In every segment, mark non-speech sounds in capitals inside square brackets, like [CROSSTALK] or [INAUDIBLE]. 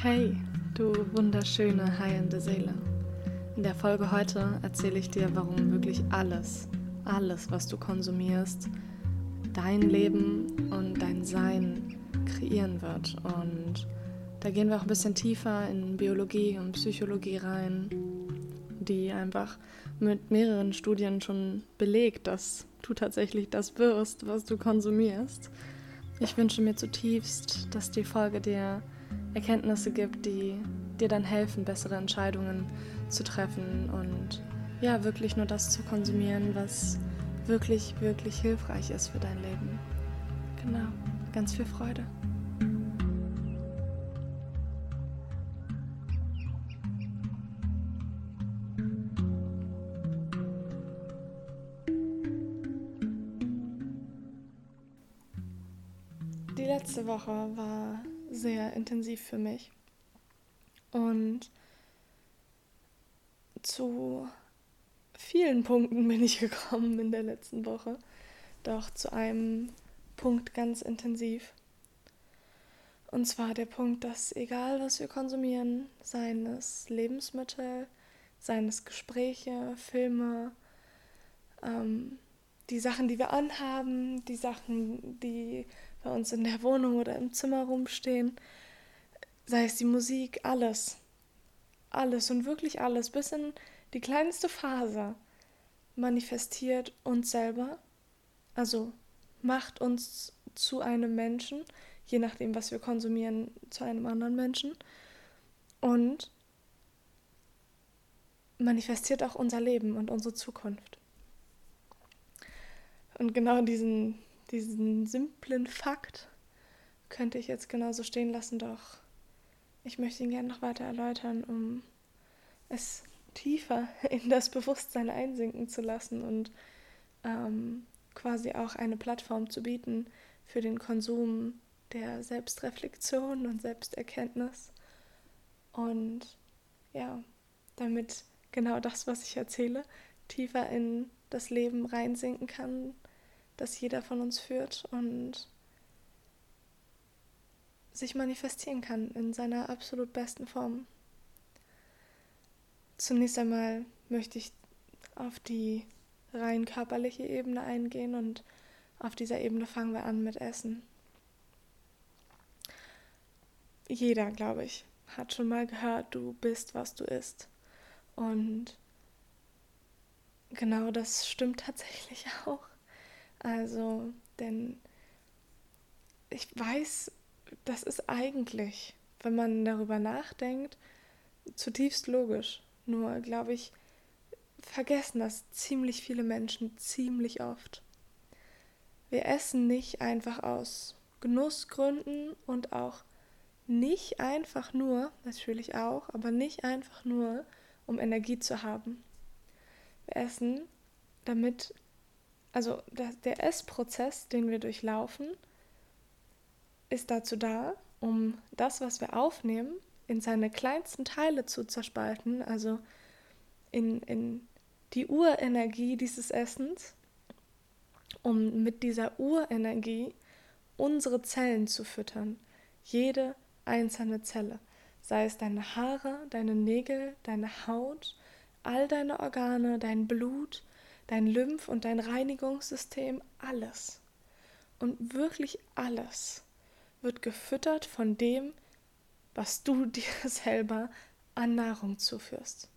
Hey, du wunderschöne, heilende Seele. In der Folge heute erzähle ich dir, warum wirklich alles, alles, was du konsumierst, dein Leben und dein Sein kreieren wird. Und da gehen wir auch ein bisschen tiefer in Biologie und Psychologie rein, die einfach mit mehreren Studien schon belegt, dass du tatsächlich das wirst, was du konsumierst. Ich wünsche mir zutiefst, dass die Folge dir Erkenntnisse gibt, die dir dann helfen, bessere Entscheidungen zu treffen und ja, wirklich nur das zu konsumieren, was wirklich, wirklich hilfreich ist für dein Leben. Genau, ganz viel Freude. Die letzte Woche war sehr intensiv für mich. Und zu vielen Punkten bin ich [LAUGHS] gekommen in der letzten Woche. Doch zu einem Punkt ganz intensiv. Und zwar der Punkt, dass egal was wir konsumieren, seien es Lebensmittel, seien es Gespräche, Filme, ähm, die Sachen, die wir anhaben, die Sachen, die bei uns in der Wohnung oder im Zimmer rumstehen, sei es die Musik, alles. Alles und wirklich alles, bis in die kleinste Faser manifestiert uns selber, also macht uns zu einem Menschen, je nachdem, was wir konsumieren, zu einem anderen Menschen und manifestiert auch unser Leben und unsere Zukunft. Und genau diesen diesen simplen Fakt könnte ich jetzt genauso stehen lassen, doch ich möchte ihn gerne noch weiter erläutern, um es tiefer [LAUGHS] in das Bewusstsein einsinken zu lassen und ähm, quasi auch eine Plattform zu bieten für den Konsum der Selbstreflexion und Selbsterkenntnis. Und ja, damit genau das, was ich erzähle, tiefer in das Leben reinsinken kann das jeder von uns führt und sich manifestieren kann in seiner absolut besten Form. Zunächst einmal möchte ich auf die rein körperliche Ebene eingehen und auf dieser Ebene fangen wir an mit Essen. Jeder, glaube ich, hat schon mal gehört, du bist, was du isst. Und genau das stimmt tatsächlich [LAUGHS] auch. Also, denn ich weiß, das ist eigentlich, wenn man darüber nachdenkt, zutiefst logisch. Nur, glaube ich, vergessen das ziemlich viele Menschen ziemlich oft. Wir essen nicht einfach aus Genussgründen und auch nicht einfach nur, natürlich auch, aber nicht einfach nur, um Energie zu haben. Wir essen, damit also der, Essprozess, den wir durchlaufen, ist dazu da, um das, was wir aufnehmen, in seine kleinsten Teile zu zerspalten, also in, in die Urenergie dieses Essens, um mit dieser Urenergie unsere Zellen zu füttern. Jede einzelne Zelle. Sei es deine Haare, deine Nägel, deine Haut, all deine Organe, dein Blut, dein Lymph- und dein Reinigungssystem, alles. Und wirklich alles wird gefüttert von dem, was du [LAUGHS] dir selber an Nahrung zuführst.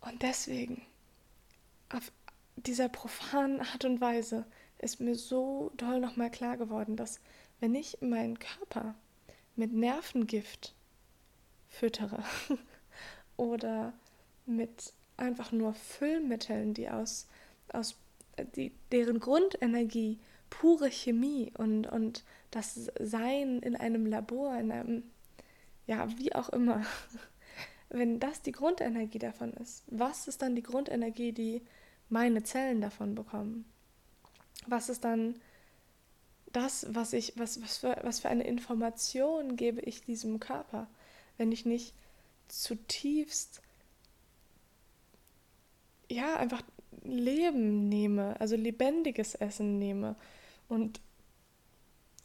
Und deswegen, auf dieser profanen Art und Weise, ist mir so doll nochmal klar geworden, dass wenn ich meinen Körper mit Nervengift füttere [LAUGHS] oder mit einfach nur Füllmitteln, die aus, aus die, deren Grundenergie pure Chemie und, und das Sein in einem Labor, in einem, ja, wie auch immer, [LAUGHS] wenn das die Grundenergie davon ist, was ist dann die Grundenergie, die meine Zellen davon bekommen? Was ist dann das, was ich, was, was, für, was für eine Information gebe ich diesem Körper, wenn ich nicht zutiefst ja, einfach Leben nehme, also lebendiges Essen nehme. Und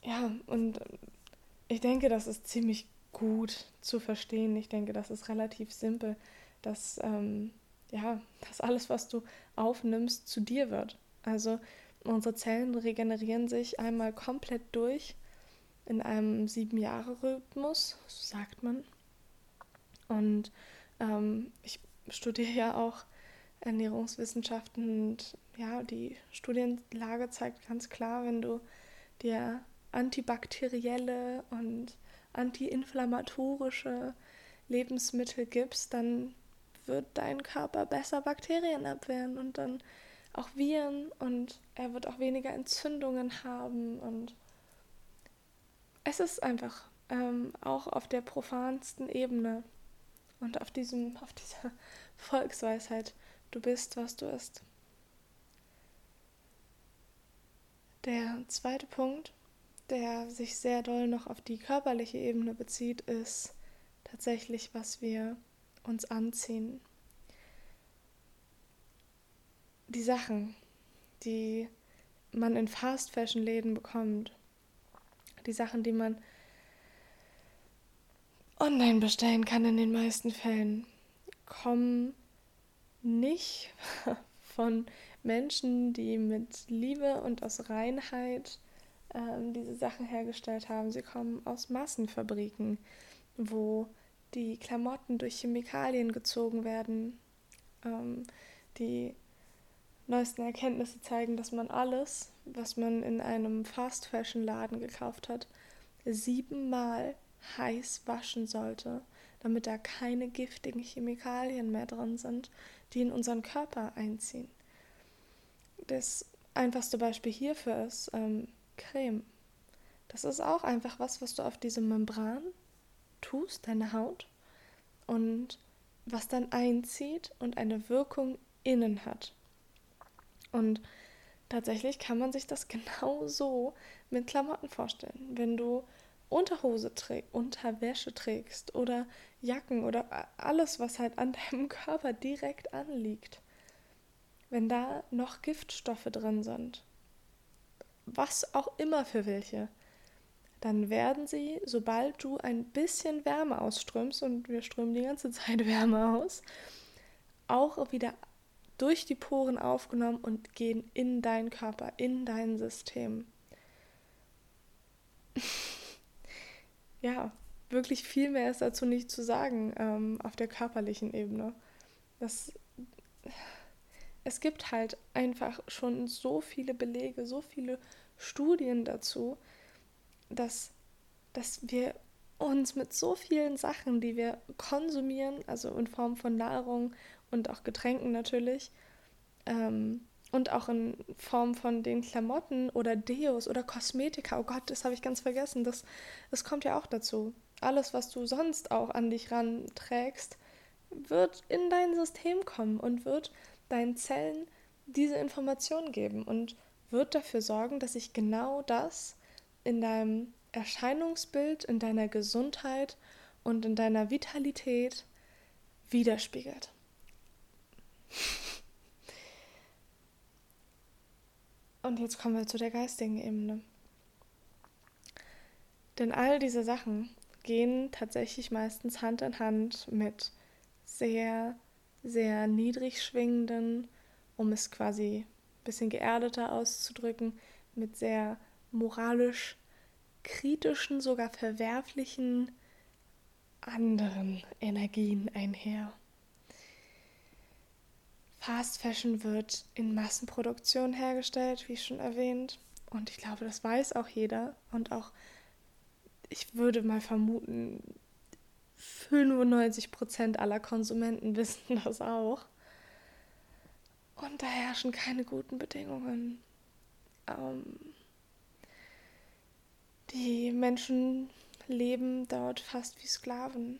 ja, und ich denke, das ist ziemlich gut zu verstehen. Ich denke, das ist relativ simpel, dass, ähm, ja, dass alles, was du aufnimmst, zu dir wird. Also unsere Zellen regenerieren sich einmal komplett durch in einem Sieben-Jahre-Rhythmus, so sagt man. Und ähm, ich studiere ja auch Ernährungswissenschaften und ja, die Studienlage zeigt ganz klar, wenn du dir antibakterielle und antiinflammatorische Lebensmittel gibst, dann wird dein Körper besser Bakterien abwehren und dann auch Viren und er wird auch weniger Entzündungen haben und es ist einfach ähm, auch auf der profansten Ebene und auf diesem, auf dieser [LAUGHS] Volksweisheit, du bist, was du isst. Der zweite Punkt, der sich sehr doll noch auf die körperliche Ebene bezieht, ist tatsächlich, was wir uns anziehen. Die Sachen, die man in Fast Fashion Läden bekommt, die Sachen, die man online bestellen kann in den meisten Fällen, kommen nicht [LAUGHS] von Menschen, die mit Liebe und aus Reinheit ähm, diese Sachen hergestellt haben. Sie kommen aus Massenfabriken, wo die Klamotten durch Chemikalien gezogen werden. Ähm, die neuesten Erkenntnisse zeigen, dass man alles, was man in einem Fast-Fashion-Laden gekauft hat, siebenmal heiß waschen sollte, damit da keine giftigen Chemikalien mehr drin sind, die in unseren Körper einziehen. Das einfachste Beispiel hierfür ist ähm, Creme. Das ist auch einfach was, was du auf diese Membran tust, deine Haut, und was dann einzieht und eine Wirkung innen hat. Und tatsächlich kann man sich das [LAUGHS] genau so mit Klamotten vorstellen. Wenn du Unterhose trägst, Unterwäsche trägst oder Jacken oder alles, was halt an [LAUGHS] deinem Körper direkt anliegt, wenn da noch Giftstoffe drin sind, was auch immer für welche, dann werden sie, sobald du ein bisschen Wärme ausströmst, und wir strömen die ganze [LAUGHS] Zeit Wärme aus, auch wieder durch die Poren aufgenommen und gehen in deinen Körper, in dein System. [LAUGHS] ja, wirklich viel mehr ist dazu nicht zu sagen ähm, auf der körperlichen Ebene. Das, es gibt halt einfach schon so viele Belege, so viele Studien dazu, dass, dass wir uns mit so vielen Sachen, die wir konsumieren, also in Form von Nahrung und auch Getränken natürlich, ähm, und auch in Form von den Klamotten oder Deos oder Kosmetika. Oh Gott, das habe ich ganz vergessen. Das, das kommt ja auch dazu. Alles, was du sonst auch an dich ranträgst, wird in dein System kommen und wird deinen Zellen diese Information geben und wird dafür sorgen, dass sich genau das in deinem Erscheinungsbild, in deiner Gesundheit und in deiner Vitalität widerspiegelt. Und jetzt kommen wir zu der geistigen Ebene. Denn all diese Sachen gehen tatsächlich meistens Hand in Hand mit sehr, sehr niedrig schwingenden, um es quasi ein bisschen geerdeter auszudrücken, mit sehr moralisch kritischen, sogar verwerflichen anderen Energien einher. Fast Fashion wird in Massenproduktion hergestellt, wie schon erwähnt. Und ich glaube, das weiß auch jeder. Und auch, ich würde mal vermuten, 95 Prozent aller Konsumenten [LAUGHS] wissen das auch. Und da herrschen keine guten Bedingungen. Ähm, die Menschen leben dort fast wie Sklaven.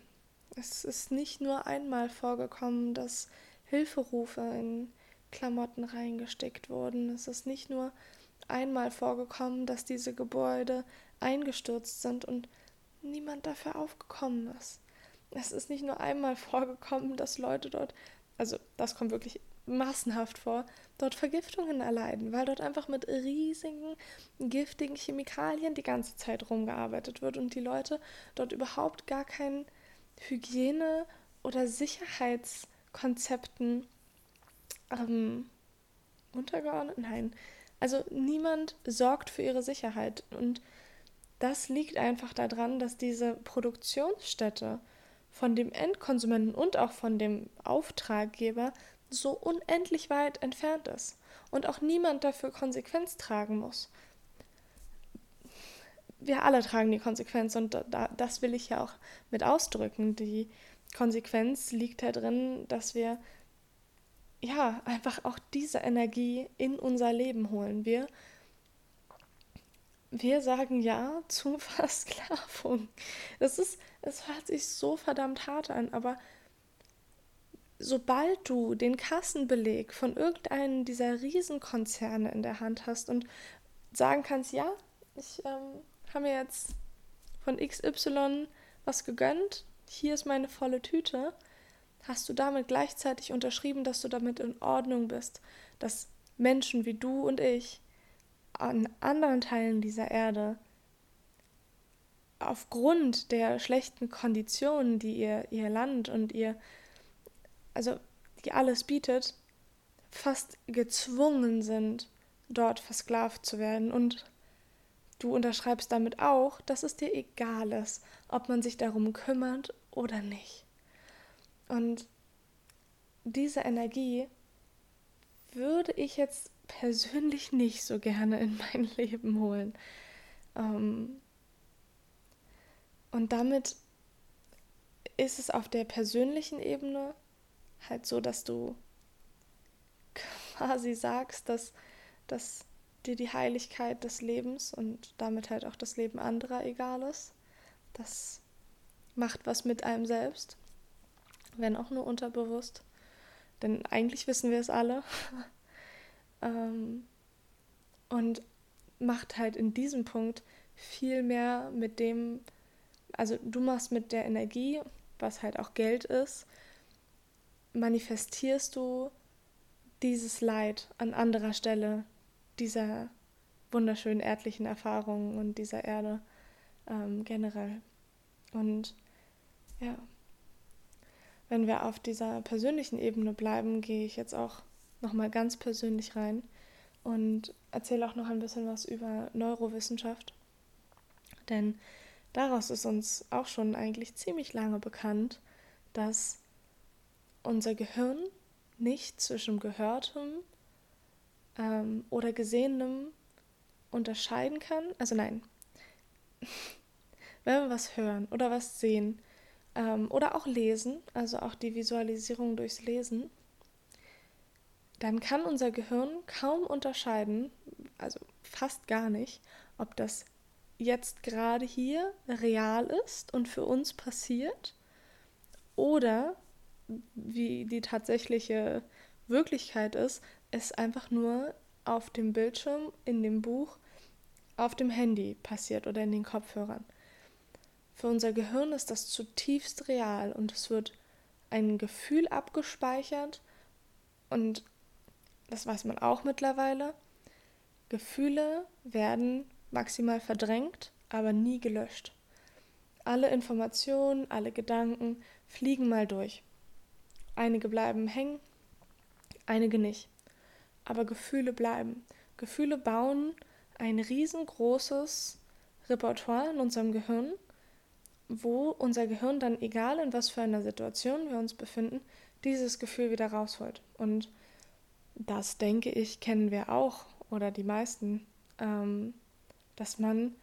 Es ist nicht nur einmal vorgekommen, dass Hilferufe in Klamotten reingesteckt wurden. Es ist nicht nur einmal vorgekommen, dass diese Gebäude eingestürzt sind und niemand dafür aufgekommen ist. Es ist nicht nur einmal [LAUGHS] vorgekommen, dass Leute dort, also das kommt wirklich massenhaft vor, dort Vergiftungen erleiden, weil dort einfach mit riesigen, giftigen Chemikalien die ganze Zeit rumgearbeitet wird und die Leute dort überhaupt gar kein Hygiene- oder Sicherheitskonzepten ähm, untergeordnet? Nein. Also niemand sorgt für ihre Sicherheit. Und das liegt einfach daran, dass diese Produktionsstätte von dem Endkonsumenten und auch von dem Auftraggeber so unendlich weit entfernt ist und auch niemand dafür Konsequenz tragen muss. Wir alle tragen die Konsequenz und da, das will ich ja auch mit ausdrücken. Die Konsequenz liegt darin, dass wir ja einfach auch diese Energie in unser Leben holen. Wir wir sagen ja [LAUGHS] zur Versklavung. Das ist, es hört sich so verdammt hart an, aber sobald du den Kassenbeleg von irgendeinem dieser Riesenkonzerne in der Hand hast und sagen kannst, ja, ich ähm, habe mir jetzt von XY was gegönnt, hier ist meine volle Tüte, hast du damit gleichzeitig unterschrieben, dass du damit in Ordnung bist, dass Menschen wie du und ich an anderen Teilen dieser Erde aufgrund der schlechten Konditionen, die ihr, ihr Land und ihr, also die alles bietet, fast gezwungen sind, dort versklavt zu werden. Und du unterschreibst damit auch, dass es dir egal ist, ob man sich darum kümmert oder nicht. Und diese Energie würde ich jetzt persönlich nicht so gerne in mein [LAUGHS] Leben holen. Ähm, und damit ist es auf der persönlichen Ebene halt so, dass du [LAUGHS] quasi sagst, dass, dass dir die Heiligkeit des Lebens und damit halt auch das Leben anderer egal ist. Das macht was mit einem selbst, wenn auch nur unterbewusst. Denn eigentlich wissen wir es alle. [LAUGHS] Ähm, und macht halt in diesem Punkt viel mehr mit dem, also du machst mit der Energie, was halt auch Geld ist, manifestierst du dieses Leid an anderer Stelle dieser wunderschönen erdlichen Erfahrungen und dieser Erde ähm, generell. Und ja, wenn wir auf dieser persönlichen Ebene bleiben, gehe ich jetzt auch nochmal ganz persönlich rein und erzähle auch noch ein bisschen was über Neurowissenschaft. Denn daraus ist uns auch schon eigentlich ziemlich lange bekannt, dass unser Gehirn nicht zwischen Gehörtem ähm, oder Gesehenem unterscheiden kann. Also nein, [LAUGHS] wenn wir was hören oder was sehen ähm, oder auch lesen, also auch die Visualisierung durchs Lesen, dann kann unser Gehirn kaum unterscheiden, also fast gar nicht, ob das jetzt gerade hier real ist und für uns passiert oder wie die tatsächliche Wirklichkeit ist, es einfach nur auf dem Bildschirm, in dem Buch, auf dem Handy passiert oder in den Kopfhörern. Für unser Gehirn ist das zutiefst real und es wird ein Gefühl abgespeichert und das weiß man auch mittlerweile, Gefühle werden maximal verdrängt, aber nie gelöscht. Alle Informationen, alle Gedanken fliegen mal durch. Einige bleiben hängen, einige nicht. Aber Gefühle bleiben. Gefühle bauen ein riesengroßes Repertoire in unserem Gehirn, wo unser Gehirn dann, egal in was für einer Situation wir uns befinden, dieses Gefühl wieder rausholt. Und das denke ich, kennen wir auch oder die meisten, ähm, dass man,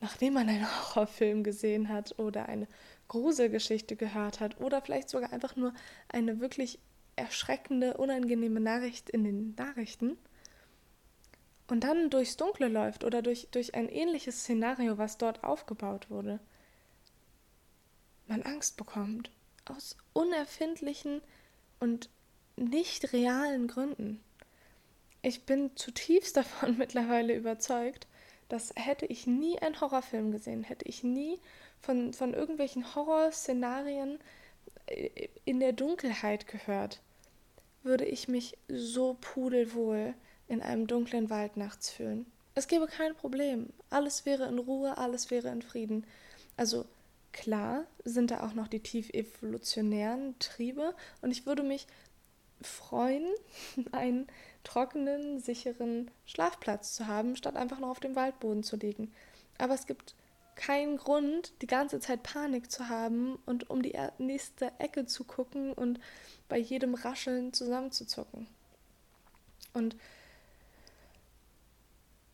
nachdem man einen [LAUGHS] Horrorfilm gesehen hat oder eine Gruselgeschichte gehört hat oder vielleicht sogar einfach nur eine wirklich erschreckende, unangenehme Nachricht in den Nachrichten und dann durchs Dunkle läuft oder durch, durch ein ähnliches Szenario, was dort aufgebaut wurde, man Angst bekommt. Aus unerfindlichen und nicht realen Gründen. Ich bin zutiefst [LAUGHS] davon mittlerweile überzeugt, dass hätte ich nie einen Horrorfilm gesehen, hätte ich nie von, von irgendwelchen Horrorszenarien äh, in der Dunkelheit gehört, würde ich mich so pudelwohl in einem dunklen Wald nachts fühlen. Es gäbe kein Problem. Alles wäre in Ruhe, alles wäre in Frieden. Also klar sind da auch noch die tief evolutionären Triebe und ich würde mich freuen, [LAUGHS] einen trockenen, sicheren Schlafplatz zu haben, statt einfach nur auf dem Waldboden zu liegen. Aber es gibt keinen Grund, die ganze Zeit Panik zu haben und um die nächste Ecke zu gucken und bei jedem Rascheln zusammenzuzucken. Und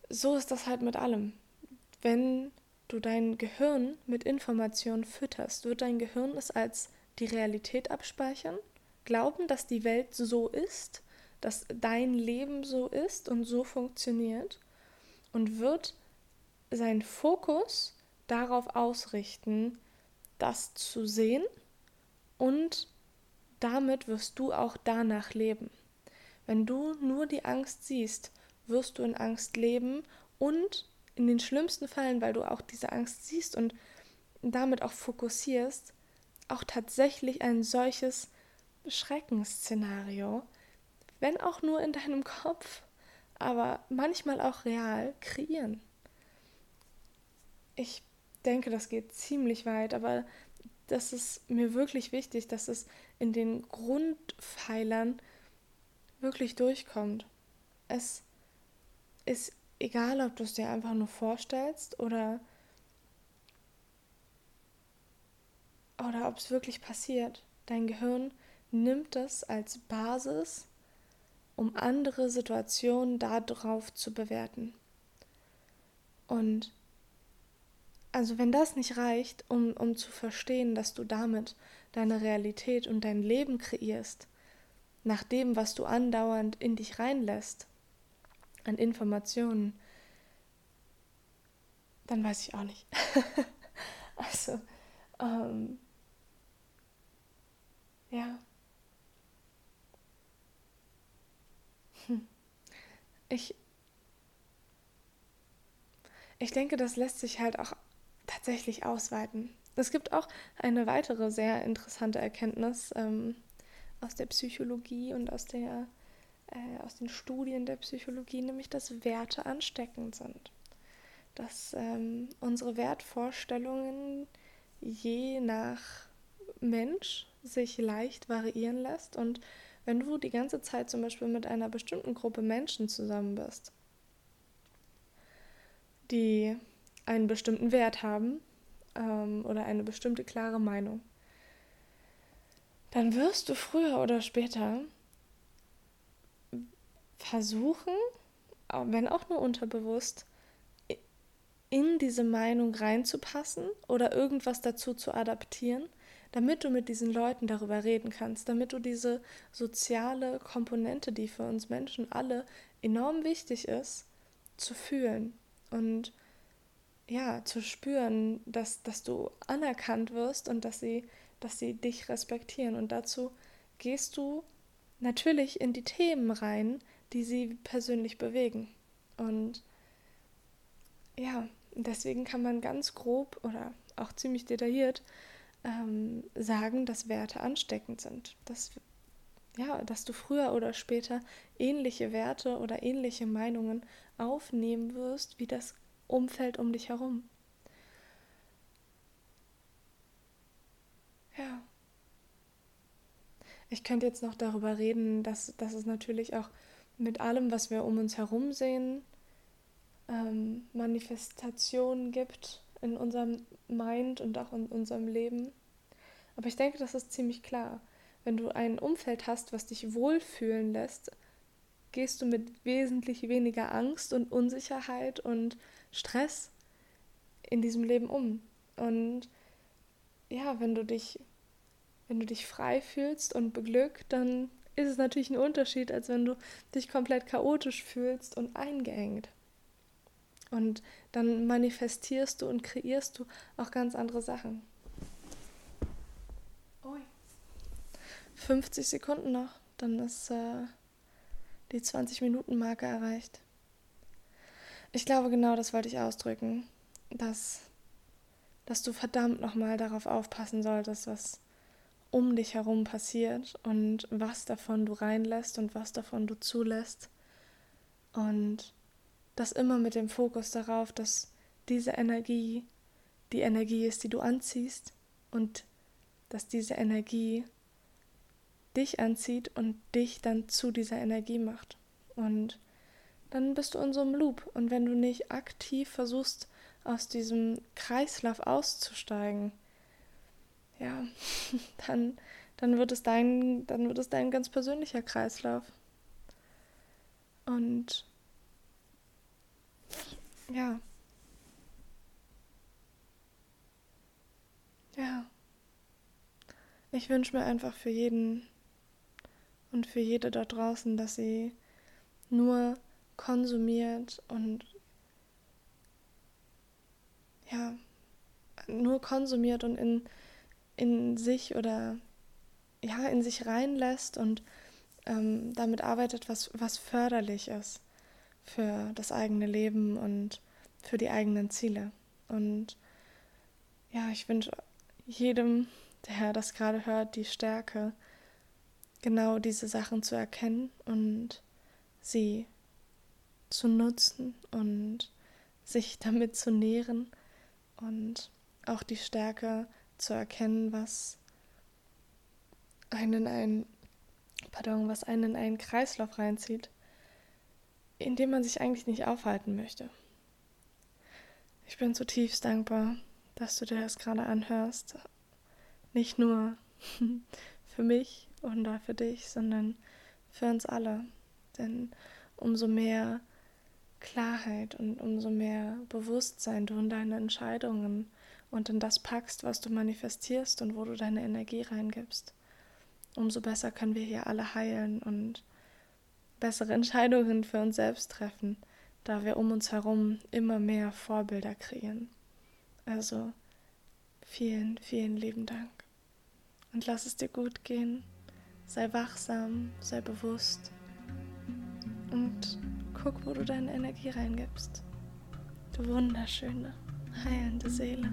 so ist das halt mit allem. Wenn du dein Gehirn mit Informationen fütterst, wird dein Gehirn es als die Realität abspeichern, glauben, dass die Welt so ist, dass dein Leben so ist und so funktioniert und wird seinen Fokus darauf ausrichten, das zu sehen und damit wirst du auch danach leben. Wenn du nur die Angst siehst, wirst du in Angst leben und in den schlimmsten Fällen, weil du auch diese Angst siehst und damit auch fokussierst, auch tatsächlich ein solches Schreckensszenario, wenn auch nur in deinem Kopf, aber manchmal auch real kreieren. Ich denke, das geht ziemlich weit, aber das ist mir wirklich wichtig, dass es in den Grundpfeilern wirklich durchkommt. Es ist egal, ob du es dir einfach nur vorstellst oder, oder ob es wirklich passiert. Dein Gehirn nimmt das als Basis, um andere Situationen darauf zu bewerten. Und also wenn das nicht reicht, um, um zu verstehen, dass du damit deine Realität und dein Leben kreierst, nach dem, was du andauernd in dich reinlässt, an Informationen, dann weiß ich auch nicht. [LAUGHS] also, ähm, ja. Hm. Ich, ich denke, das lässt sich halt auch tatsächlich ausweiten. Es gibt auch eine weitere sehr interessante Erkenntnis ähm, aus der Psychologie und aus, der, äh, aus den Studien der Psychologie, nämlich dass Werte ansteckend sind. Dass ähm, unsere Wertvorstellungen je nach Mensch sich leicht variieren lässt und wenn du die ganze Zeit zum Beispiel mit einer bestimmten Gruppe Menschen zusammen bist, die einen bestimmten Wert haben ähm, oder eine bestimmte klare Meinung, dann wirst du früher oder später versuchen, wenn auch nur unterbewusst, in diese Meinung reinzupassen oder irgendwas dazu zu adaptieren, damit du mit diesen Leuten darüber reden kannst, damit du diese soziale Komponente, die für uns Menschen alle enorm wichtig ist, zu fühlen und ja, zu spüren, dass, dass du anerkannt wirst und dass sie, dass sie dich respektieren. Und dazu gehst du natürlich in die Themen rein, die sie persönlich bewegen. Und ja, deswegen kann man ganz grob oder auch ziemlich detailliert ähm, sagen, dass Werte ansteckend sind. Dass, ja, dass du früher oder später ähnliche Werte oder ähnliche Meinungen aufnehmen wirst, wie das Umfeld um dich herum. Ja. Ich könnte jetzt noch darüber reden, dass, dass es natürlich auch mit allem, was wir um uns herum sehen, ähm, Manifestationen gibt in unserem Mind und auch in unserem Leben. Aber ich denke, das ist ziemlich klar. Wenn du ein Umfeld hast, was dich wohlfühlen lässt, gehst du mit wesentlich weniger Angst und Unsicherheit und Stress in diesem Leben um. Und ja, wenn du dich, wenn du dich frei fühlst und beglückt, dann ist es natürlich ein Unterschied, als wenn du dich komplett chaotisch fühlst und eingeengt. Und dann manifestierst du und kreierst du auch ganz andere Sachen. Ui. 50 Sekunden noch, dann ist äh, die 20-Minuten-Marke erreicht. Ich glaube, genau das wollte ich ausdrücken, dass, dass du verdammt nochmal darauf aufpassen solltest, was um dich herum passiert und was davon du reinlässt und was davon du zulässt. Und das immer mit dem Fokus darauf, dass diese Energie die Energie ist, die du anziehst und dass diese Energie dich anzieht und dich dann zu dieser Energie macht. Und dann bist du in so einem Loop. Und wenn du nicht aktiv versuchst, aus diesem Kreislauf auszusteigen, ja, [LAUGHS] dann, dann, wird es dein, dann wird es dein ganz persönlicher Kreislauf. Und ja. Ja. Ich wünsche mir einfach für jeden und für jede da draußen, dass sie nur konsumiert und ja, nur konsumiert und in, in sich oder ja, in sich reinlässt und ähm, damit arbeitet, was, was förderlich ist für das eigene Leben und für die eigenen Ziele. Und ja, ich wünsche jedem, der das gerade hört, die Stärke, genau diese Sachen zu erkennen und sie zu nutzen und sich [LAUGHS] damit zu nähren und auch die Stärke zu erkennen, was einen ein pardon, was einen in einen Kreislauf reinzieht, in dem man sich eigentlich nicht aufhalten möchte. Ich bin zutiefst dankbar, dass du dir das gerade anhörst. Nicht nur für mich und für dich, sondern für uns alle. Denn umso mehr Klarheit und umso mehr Bewusstsein du in deine Entscheidungen und in das packst, was du manifestierst und wo du deine Energie reingibst, umso besser können wir hier alle heilen und bessere Entscheidungen für uns selbst treffen, da wir um uns herum immer mehr Vorbilder kreieren. Also vielen, vielen lieben Dank. Und lass es dir gut gehen. Sei wachsam, sei bewusst und guck, wo du deine Energie reingibst. Du wunderschöne, heilende Seele.